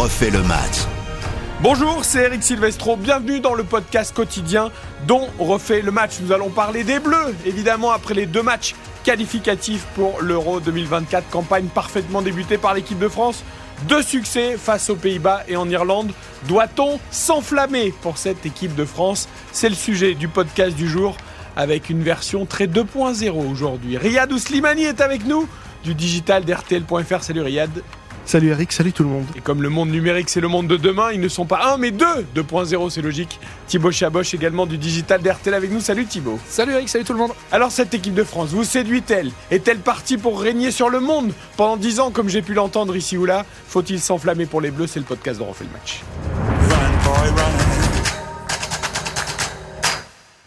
refait le match. Bonjour, c'est Eric Silvestro. Bienvenue dans le podcast quotidien dont refait le match. Nous allons parler des Bleus, évidemment, après les deux matchs qualificatifs pour l'Euro 2024. Campagne parfaitement débutée par l'équipe de France. Deux succès face aux Pays-Bas et en Irlande. Doit-on s'enflammer pour cette équipe de France? C'est le sujet du podcast du jour avec une version très 2.0 aujourd'hui. Riyad Ouslimani est avec nous du digital d'RTL.fr. Salut Riyad. Salut Eric, salut tout le monde. Et comme le monde numérique c'est le monde de demain, ils ne sont pas un mais deux 2.0 c'est logique. Thibaut Chaboch également du digital d'RTL avec nous. Salut Thibaut. Salut Eric, salut tout le monde. Alors cette équipe de France vous séduit-elle? Est-elle partie pour régner sur le monde pendant 10 ans comme j'ai pu l'entendre ici ou là? Faut-il s'enflammer pour les Bleus? C'est le podcast de Refait le match.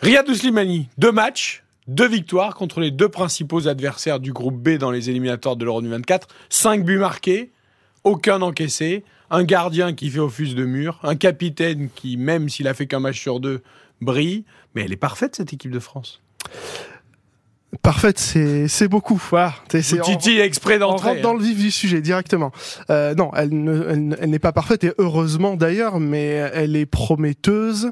Riyad Ouslimani, deux matchs, deux victoires contre les deux principaux adversaires du groupe B dans les éliminatoires de l'Euro 2024, 5 buts marqués, aucun encaissé, un gardien qui fait office de mur, un capitaine qui, même s'il a fait qu'un match sur deux, brille. Mais elle est parfaite, cette équipe de France. Parfaite, c'est beaucoup. Voilà. C'est Titi exprès d'entrer. On rentre dans le vif du sujet directement. Euh, non, elle n'est pas parfaite et heureusement d'ailleurs, mais elle est prometteuse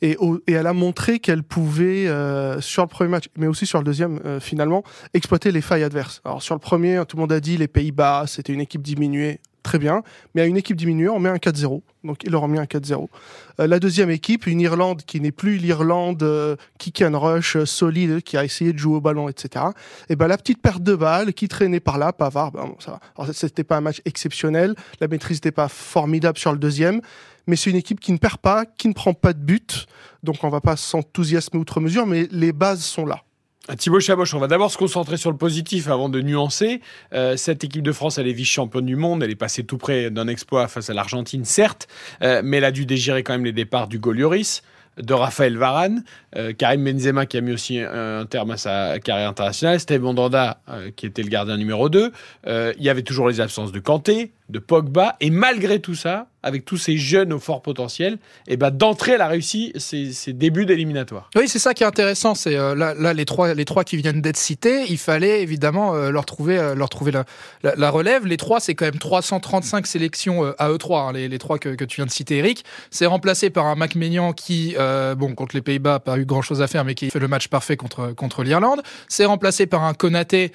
et, et elle a montré qu'elle pouvait euh, sur le premier match, mais aussi sur le deuxième euh, finalement, exploiter les failles adverses. Alors sur le premier, tout le monde a dit les Pays-Bas, c'était une équipe diminuée très bien. Mais à une équipe diminuée, on met un 4-0. Donc ils leur ont mis un 4-0. Euh, la deuxième équipe, une Irlande qui n'est plus l'Irlande euh, kick and rush euh, solide, qui a essayé de jouer au ballon, etc. Et ben la petite perte de balle qui traînait par là, Pavard, ben, ça va. C'était pas un match exceptionnel, la maîtrise n'était pas formidable sur le deuxième, mais c'est une équipe qui ne perd pas, qui ne prend pas de but. Donc on va pas s'enthousiasmer outre mesure, mais les bases sont là. Thibaut Chaboch, on va d'abord se concentrer sur le positif avant de nuancer. Euh, cette équipe de France, elle est vice-championne du monde. Elle est passée tout près d'un exploit face à l'Argentine, certes, euh, mais elle a dû dégérer quand même les départs du Golioris, de Raphaël Varane, euh, Karim Benzema qui a mis aussi un, terme à sa carrière internationale, Steve Mandanda qui était le gardien numéro 2. il y avait toujours les absences de Kanté, de Pogba, et malgré tout ça, avec tous ces jeunes au fort potentiel, et eh ben d'entrée, elle a réussi ses, débuts d'éliminatoire. Oui, c'est ça qui est intéressant. C'est euh, là, les trois, les trois qui viennent d'être cités, il fallait évidemment euh, leur trouver, euh, leur trouver la, relève. Les trois, c'est quand même 335 sélections à eux trois. Hein, les, trois que, tu viens de citer, Eric. C'est remplacé par un Mac Maignan qui, bon, contre les Pays-Bas, n'a pas eu grand-chose à faire, mais qui fait le match parfait contre contre l'Irlande. C'est remplacé par un Konaté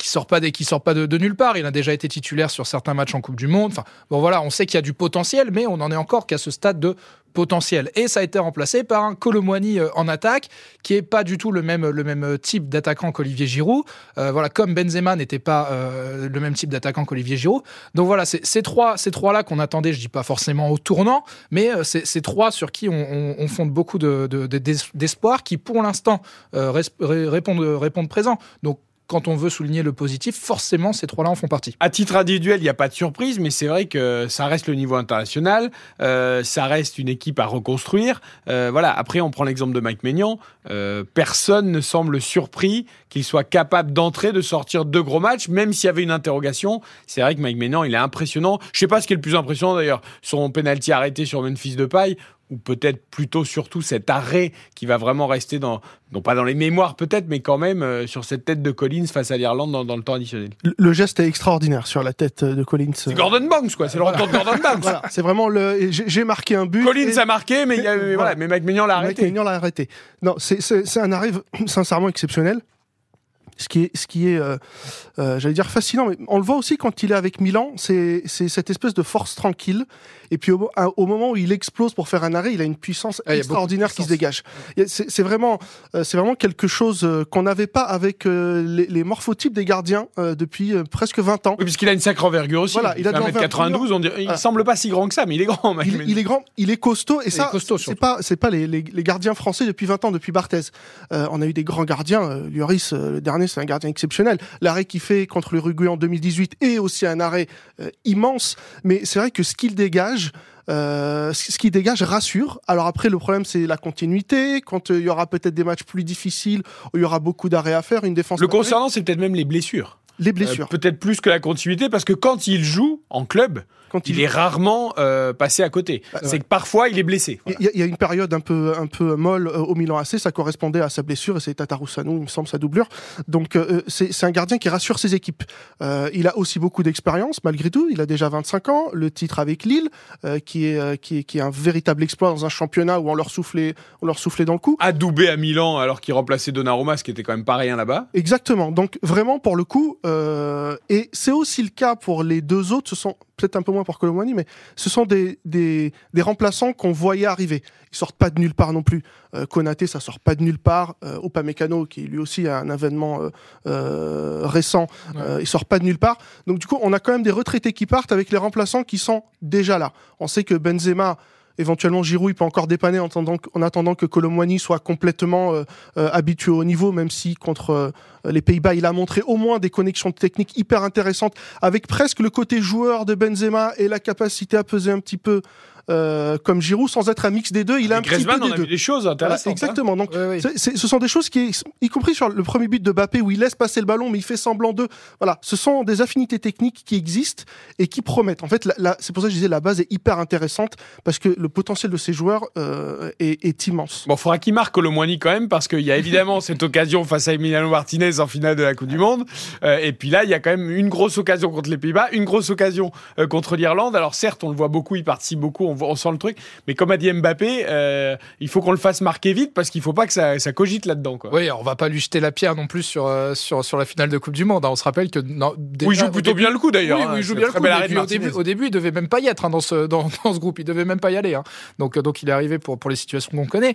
qui sort pas qui sort pas de, nulle part. Il a déjà été titulaire sur certains matchs en Coupe du Monde. Enfin, bon voilà, on sait qu'il y a du potentiel, mais on n'en est encore qu'à ce stade de potentiel. Et ça a été remplacé par un Colomwani euh, en attaque, qui est pas du tout le même, le même type d'attaquant qu'Olivier Giroud. Euh, voilà, comme Benzema n'était pas euh, le même type d'attaquant qu'Olivier Giroud. Donc voilà, ces trois, ces trois là qu'on attendait. Je dis pas forcément au tournant, mais c'est ces trois sur qui on, fonde beaucoup d'espoir, de, qui pour l'instant répondent, répondent présent. Donc quand on veut souligner le positif, forcément, ces trois-là en font partie. À titre individuel, il n'y a pas de surprise, mais c'est vrai que ça reste le niveau international, euh, ça reste une équipe à reconstruire. Euh, voilà. Après, on prend l'exemple de Mike Maignan. Euh, personne ne semble surpris qu'il soit capable d'entrer, de sortir deux gros matchs, même s'il y avait une interrogation. C'est vrai que Mike Maignan, il est impressionnant. Je ne sais pas ce qui est le plus impressionnant d'ailleurs, son penalty arrêté sur Memphis de paille ou peut-être plutôt surtout cet arrêt qui va vraiment rester dans, non pas dans les mémoires peut-être, mais quand même euh, sur cette tête de Collins face à l'Irlande dans, le temps additionnel. Le, geste est extraordinaire sur la tête de Collins. C'est Gordon Banks quoi, c'est le retour de Gordon Banks. voilà, c'est vraiment le. J'ai marqué un but. Collins a marqué, mais, y a, voilà. mais Mike l'a arrêté. l'a arrêté. Non, c'est un arrêt sincèrement exceptionnel ce qui est, ce qui est euh, euh, j'allais dire fascinant, mais on le voit aussi quand il est avec Milan, c'est cette espèce de force tranquille. Et puis au, au, moment où il explose pour faire un arrêt, il a une puissance ah, extraordinaire qui se dégage. C'est vraiment, euh, c'est vraiment quelque chose qu'on n'avait pas avec les, les, morphotypes des gardiens depuis presque 20 ans. Oui, puisqu'il a une sacre envergure aussi. Voilà, il a 1m92, on dirait, il semble pas si grand que ça, mais il est grand. Il, il, est grand, il est costaud, et ça, c'est pas, c'est pas les, les, les, gardiens français depuis 20 ans, depuis Barthez. on a eu des grands gardiens, Lloris, le dernier c'est un gardien exceptionnel. L'arrêt qu'il fait contre l'Uruguay en 2018 est aussi un arrêt euh, immense. Mais c'est vrai que ce qu'il dégage, euh, ce qui dégage rassure. Alors après, le problème, c'est la continuité. Quand euh, il y aura peut-être des matchs plus difficiles, où il y aura beaucoup d'arrêts à faire, une défense. Le concernant, c'est peut-être même les blessures. Les blessures. Peut-être plus que la continuité, parce que quand il joue en club, quand il, est rarement euh, passé à côté. Bah, c'est que parfois il est blessé. Il y, a une période un peu un peu molle euh, au Milan AC, ça correspondait à sa blessure et c'est Tatarusanu, il me semble, sa doublure. Donc euh, c'est un gardien qui rassure ses équipes. il a aussi beaucoup d'expérience malgré tout. Il a déjà 25 ans, le titre avec Lille, qui est qui est qui est un véritable exploit dans un championnat où on leur soufflait on leur soufflait dans le cou. Adoubé à Milan alors qu'il remplaçait Donnarumma, ce qui était quand même pas rien là-bas. Exactement. Donc vraiment pour le coup, et c'est aussi le cas pour les deux autres. Ce sont peut-être un peu moins pour Colomani, mais ce sont des, des, des remplaçants qu'on voyait arriver. Ils sortent pas de nulle part non plus. Euh, Konaté, ça sort pas de nulle part. Euh, Upamecano, qui lui aussi a un événement euh, euh récent, euh, il sort pas de nulle part. Donc du coup, on a quand même des retraités qui partent avec les remplaçants qui sont déjà là. On sait que Benzema éventuellement Giroud il peut encore dépanner en attendant, en attendant que Colomwani soit complètement euh, euh, habitué au niveau, même si contre euh, les Pays-Bas il a montré au moins des connexions techniques hyper intéressantes avec presque le côté joueur de Benzema et la capacité à peser un petit peu euh, comme Giroud sans être un mix des deux. Il a un petit peu des deux. des choses intéressantes. Hein. exactement. Donc, ce sont des choses qui, y compris sur le premier but de Bappé où il laisse passer le ballon, mais il fait semblant de. Voilà, ce sont des affinités techniques qui existent et qui promettent. En fait, c'est pour ça que je disais la base est hyper intéressante parce que le potentiel de ces joueurs euh, est, immense. Bon, il faudra qu'il marque le Moigny quand même parce qu'il y a évidemment cette occasion face à Emiliano Martinez en finale de la Coupe du Monde. Euh, et puis là, il y a quand même une grosse occasion contre les Pays-Bas, une grosse occasion contre l'Irlande. Alors certes, on le voit beaucoup, il participe beaucoup, on on sent le truc. Mais comme a dit Mbappé, euh, il faut qu'on le fasse marquer vite parce qu'il faut pas que ça, cogite là-dedans. Quoi. Oui, on va pas lui jeter la pierre non plus sur, euh, sur, sur la finale de Coupe du Monde. Hein. On se rappelle que. Non, il joue plutôt bien le coup d'ailleurs. Oui, hein. il joue bien le coup. Au début, au début, il devait même pas y être hein, dans, ce, dans, dans, ce groupe. Il devait même pas y aller. Donc, donc il est arrivé pour, pour les situations qu'on connaît.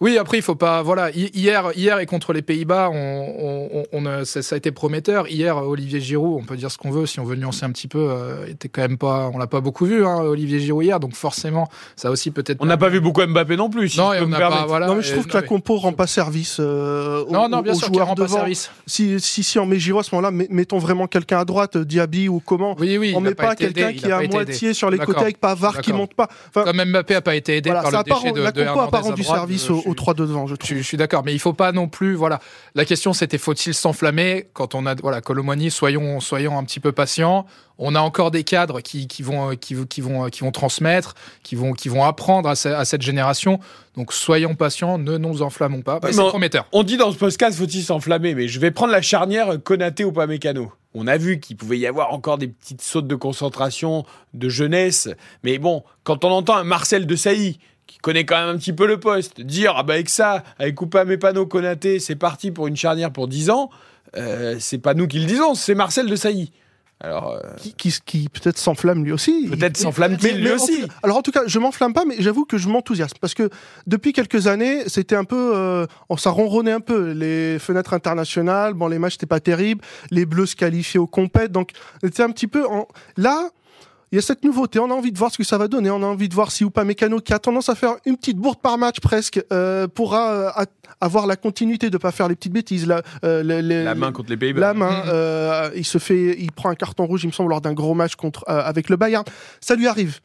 Oui, après, il faut pas. Voilà, hier, hier et contre les Pays-Bas, on, on, on, ça, a été prometteur. Hier, Olivier Giroud, on peut dire ce qu'on veut, si on veut nuancer un petit peu, euh, était quand même pas. On l'a pas beaucoup vu, hein, Olivier Giroud hier, donc forcément, ça aussi peut-être. On n'a pas vu beaucoup Mbappé non plus. non, on n'a pas. Voilà, non, mais je trouve que la compo rend pas service. Euh, non, non, bien sûr, rend pas service. Si, si, si on met Giroud à ce moment-là, mettons vraiment quelqu'un à droite, Diaby ou comment. Oui, oui. On met pas, quelqu'un qui est à moitié sur les côtés avec Pavard qui monte pas. Comme Mbappé a pas été aidé par le déchet de. La compo a pas rendu service aux trois devant, je trouve je, suis d'accord, mais il faut pas non plus. Voilà, la question c'était faut-il s'enflammer quand on a voilà Colomoni, soyons soyons un petit peu patients. On a encore des cadres qui, qui vont qui, qui, vont qui vont transmettre, qui vont qui vont apprendre à, cette génération. Donc soyons patients, ne nous enflammons pas. c'est prometteur. On dit dans ce podcast faut-il s'enflammer, mais je vais prendre la charnière Konaté ou pas Mécano. On a vu qu'il pouvait y avoir encore des petites sautes de concentration, de jeunesse. Mais bon, quand on entend un Marcel de Sailly qui connaît quand même un petit peu le poste, dire ah bah avec ça, avec Coupa Mépano Konaté, c'est parti pour une charnière pour 10 ans, euh, c'est pas nous qui le disons, c'est Marcel de Sailly. Alors, euh, qui, qui, peut-être s'enflamme lui aussi. Peut-être s'enflamme-t-il lui aussi. alors en tout cas, je m'enflamme pas, mais j'avoue que je m'enthousiasme parce que depuis quelques années, c'était un peu, euh, ça ronronnait un peu. Les fenêtres internationales, bon, les matchs n'étaient pas terribles, les Bleus se qualifiaient aux compètes, donc c'était un petit peu en... là il y a cette nouveauté. On a envie de voir ce que ça va donner. On a envie de voir si ou pas Mécano, qui a tendance à faire une petite bourde par match presque, euh, pourra euh, avoir la continuité de pas faire les petites bêtises. La, euh, la main contre les Pays-Bas. La main. Mm-hmm. il se fait, il prend un carton rouge, il me semble, lors d'un gros match contre avec le Bayern. Ça lui arrive.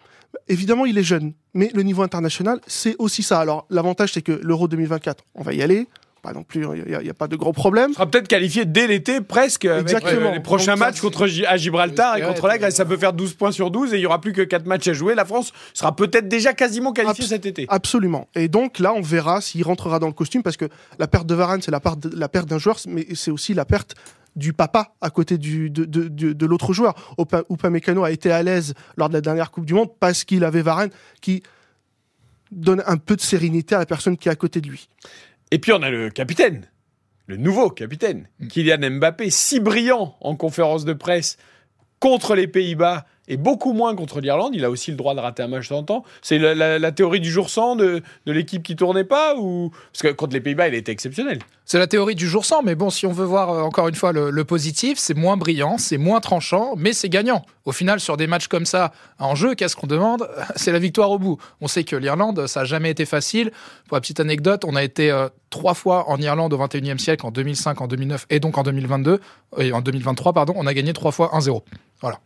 Évidemment, il est jeune, mais le niveau international, c'est aussi ça. Alors, l'avantage, c'est que l'Euro 2024, on va y aller non plus, il n'y a, pas de gros problèmes. sera peut-être qualifié dès l'été, presque. Exactement. les prochains matchs contre à Gibraltar et contre la Grèce, ça peut faire 12 points sur 12 et il n'y aura plus que 4 matchs à jouer. La France sera peut-être déjà quasiment qualifiée cet été. Absolument. Et donc là, on verra s'il rentrera dans le costume parce que la perte de Varane, c'est la, la perte d'un joueur, mais c'est aussi la perte du papa à côté du, de, de, de, l'autre joueur. Upamecano a été à l'aise lors de la dernière Coupe du Monde parce qu'il avait Varane qui donne un peu de sérénité à la personne qui est à côté de lui. Et puis on a le capitaine, le nouveau capitaine, mm. Kylian Mbappé, si brillant en conférence de presse contre les Pays-Bas et beaucoup moins contre l'Irlande. Il a aussi le droit de rater un match de temps. C'est la, théorie du jour sans de, l'équipe qui tournait pas ou parce que contre les Pays-Bas, il était exceptionnel. C'est la théorie du jour sans, mais bon, si on veut voir euh, encore une fois le, positif, c'est moins brillant, c'est moins tranchant, mais c'est gagnant. Au final, sur des matchs comme ça en jeu, qu'est-ce qu'on demande C'est la victoire au bout. On sait que l'Irlande, ça n'a jamais été facile. Pour la petite anecdote, on a été euh, trois fois en Irlande au 21e siècle, en 2005, en 2009 et donc en 2022, et en 2023, pardon, on a gagné trois fois 1-0. Voilà.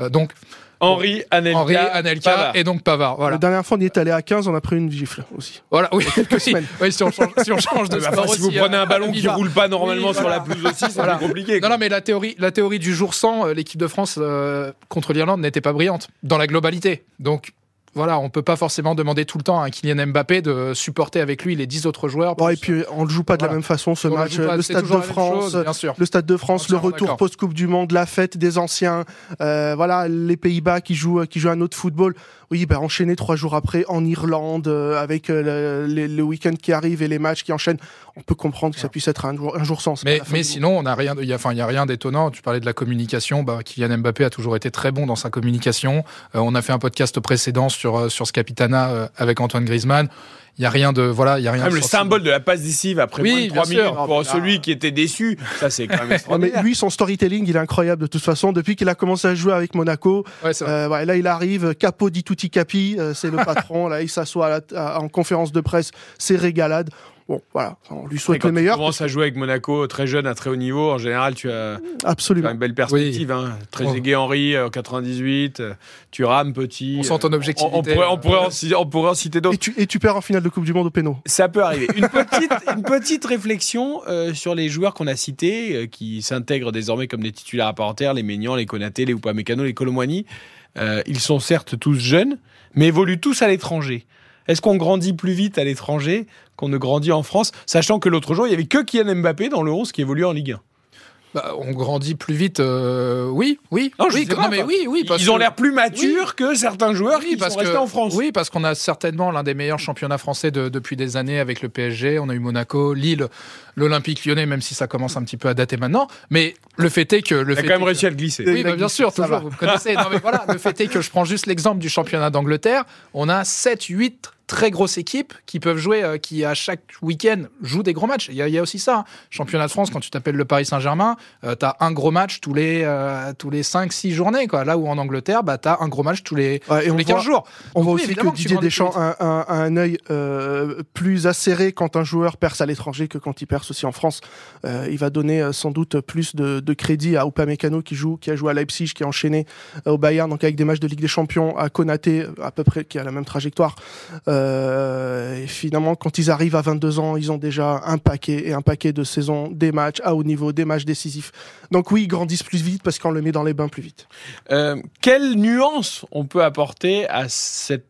Euh, donc, Henri, Anelka, Henri, Anelka Pavard. et donc Pavard. Voilà. La dernière fois, on y est allé à 15, on a pris une gifle aussi. Voilà, oui. quelques oui, semaines. oui, si on change, si on change de Bah, sport enfin, si vous prenez euh, un ballon qui Viva. roule pas normalement Oui, sur voilà. la pelouse aussi, c'est Voilà. compliqué. Non, non, mais la théorie, la théorie du jour sans, euh, l'équipe de France euh, contre l'Irlande n'était pas brillante dans la globalité. Donc voilà, on peut pas forcément demander tout le temps à Kylian Mbappé de supporter avec lui les 10 autres joueurs. Bon, et puis, on ne joue pas de la même façon ce On match. pas- Le Stade de France, le Stade de France, le retour d'accord. post-Coupe du Monde, la fête des anciens, euh, voilà, les Pays-Bas qui jouent, qui jouent un autre football. Oui, ben, enchaîner trois jours après en Irlande, euh, avec euh, le, le week-end qui arrive et les matchs qui enchaînent, on peut comprendre que ça puisse être un jour, un jour sans. Mais, sinon, on n'a rien, il y a, enfin, il y a rien d'étonnant. Tu parlais de la communication. Bah, Kylian Mbappé a toujours été très bon dans sa communication. On a fait un podcast précédent sur euh, sur ce capitana euh, avec Antoine Griezmann. Il y a rien de voilà, il y a rien. Même de le symbole de la passe décisive après Oui, moins de 3 bien sûr. minutes pour putain. celui qui était déçu. Ça, c'est quand même mais lui, son storytelling, il est incroyable de toute façon. Depuis qu'il a commencé à jouer avec Monaco, Ouais, euh, ouais, là, il arrive, capo di tutti capi, euh, c'est le patron. là, il s'assoit en conférence de presse, c'est régalade. Bon, voilà, on lui souhaite quand le tu meilleur. commences à jouer avec Monaco très jeune, à très haut niveau, en général, tu as, tu as Absolument. une belle perspective. Hein. Très Oh. aigué Henri, euh, 98, euh, tu rames petit. On sent ton objectivité. On, on pourrait, on, pourrait en, ci- on pourrait en citer d'autres. Et tu, et tu perds en finale de Coupe du Monde au péno. Ça peut arriver. Une petite, une petite réflexion euh, sur les joueurs qu'on a cités, euh, qui s'intègrent désormais comme des titulaires à part entière, les Maignan, les Konaté, les Upamecano, les Colomwani. Euh, ils sont certes tous jeunes, mais évoluent tous à l'étranger. Est-ce qu'on grandit plus vite à l'étranger qu'on ne grandit en France, sachant que l'autre jour, il y avait que Kylian Mbappé dans le 11 qui évolue en Ligue 1 Bah, on grandit plus vite. euh, oui, oui. Non, oui, pas, non, mais oui, oui. parce Ils ont l'air plus matures que certains joueurs Oui, qui parce sont que restés en France. oui, parce qu'on a certainement l'un des meilleurs championnats français de- depuis des années avec le PSG. On a eu Monaco, Lille, l'Olympique Lyonnais, même si ça commence un petit peu à dater maintenant. Mais le fait est que le Il a fait quand même réussi à le glisser. Oui, bah, bien sûr, toujours, va. vous me connaissez. Non, mais voilà, le fait est que je prends juste l'exemple du championnat d'Angleterre. On a 7, 8 très grosses équipes qui peuvent jouer, euh, qui à chaque week-end jouent des gros matchs. Il y a, il y a aussi ça. hein. Championnat de France, quand tu t'appelles le Paris Saint-Germain, tu as un gros match tous les, euh, tous les 5, 6 journées. Quoi. Là où en Angleterre, bah, tu as un gros match tous les, Ouais, et on les 15 voit- jours. On Donc voit oui, aussi que Didier Deschamps a, un œil euh, plus acéré quand un joueur perce à l'étranger que quand il perce aussi en France. Euh, il va donner euh, sans doute plus de, de crédit à Upamecano qui joue, qui a joué à Leipzig, qui a enchaîné euh, au Bayern, donc avec des matchs de Ligue des Champions, à Konaté à peu près qui a la même trajectoire. Euh, et finalement, quand ils arrivent à 22 ans, ils ont déjà un paquet et un paquet de saisons, des matchs à haut niveau, des matchs décisifs. Donc oui, ils grandissent plus vite parce qu'on le met dans les bains plus vite. Euh, quelle nuance on peut apporter à cette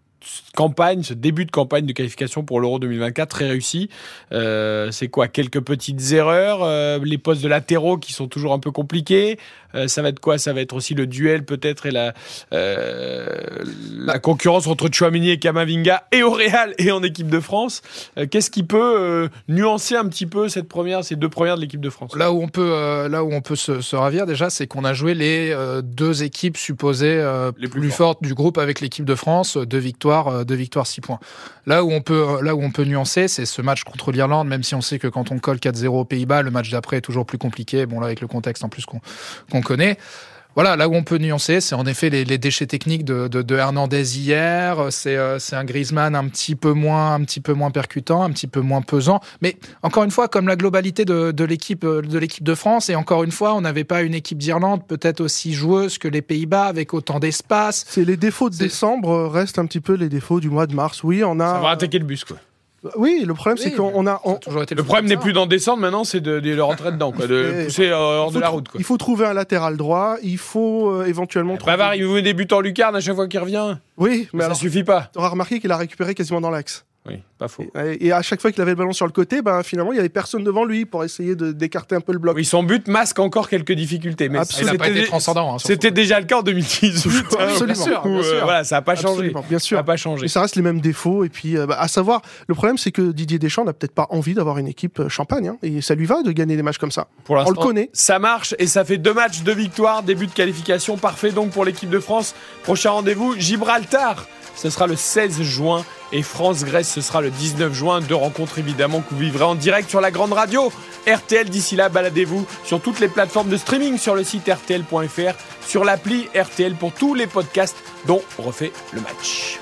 campagne, ce début de campagne de qualification pour l'Euro 2024 très réussi Euh, C'est quoi Quelques petites erreurs, euh, les postes de latéraux qui sont toujours un peu compliqués. Euh, ça va être quoi? Ça va être aussi le duel peut-être et la, la concurrence entre Chouamini et Kamavinga et au Real et en équipe de France. Qu'est-ce qui peut nuancer un petit peu cette première, ces deux premières de l'équipe de France? Là où on peut, là où on peut se, se ravir déjà, c'est qu'on a joué les deux équipes supposées Les plus plus, fortes du groupe avec l'équipe de France, deux victoires, euh, deux victoires, six points. Là où on peut, euh, là où on peut nuancer, c'est ce match contre l'Irlande, même si on sait que quand on colle 4-0 aux Pays-Bas, le match d'après est toujours plus compliqué. Bon là avec le contexte en plus qu'on connaît. Voilà, là où on peut nuancer, c'est en effet les, les déchets techniques de, de, de Hernandez hier. C'est euh, c'est un Griezmann un petit peu moins, un petit peu moins percutant, un petit peu moins pesant. Mais encore une fois, comme la globalité de, de l'équipe euh, de l'équipe de France, et encore une fois, on n'avait pas une équipe d'Irlande peut-être aussi joueuse que les Pays-Bas avec autant d'espace. C'est les défauts de décembre restent un petit peu les défauts du mois de mars. Oui, on a. Ça va attaquer le bus quoi. Oui, le problème c'est Oui, qu'on a. Ça on- a toujours été Le problème n'est plus d'en descendre maintenant, c'est de, de le rentrer dedans, quoi, de Et- pousser euh, hors de la route. Quoi. Il faut trouver un latéral droit. Il faut euh, éventuellement. trouver- Bavard, il vous met des buts en lucarne à chaque fois qu'il revient. Oui, mais ça alors. suffit pas. Tu auras remarqué qu'il a récupéré quasiment dans l'axe. Oui, pas faux. Et, et à chaque fois qu'il avait le ballon sur le côté, ben, finalement, il y avait personne devant lui pour essayer de- d'écarter un peu le bloc. Oui, son but masque encore quelques difficultés, mais Absolument. ça. Il n'a pas été c'était- transcendant. hein, C'était déjà le cas en 2018. hein, Absolument. bien sûr, Bien euh, voilà, ça n'a pas changé. Absolument, bien Ça sûr. n'a pas changé. Ça reste les mêmes défauts. Et puis, euh, bah, à savoir, le problème, c'est que Didier Deschamps n'a peut-être pas envie d'avoir une équipe euh, champagne. hein. et ça lui va de gagner des matchs comme ça. Pour On le connaît. Ça marche et ça fait deux matchs, deux victoires, début de qualification parfait donc pour l'équipe de France. Prochain rendez-vous, Gibraltar. Ce sera le 16 juin et France-Grèce, ce sera le 19 juin. Deux rencontres évidemment que vous vivrez en direct sur la grande radio. RTL, d'ici là, baladez-vous sur toutes les plateformes de streaming sur le site rtl.fr, sur l'appli RTL pour tous les podcasts dont on refait le match.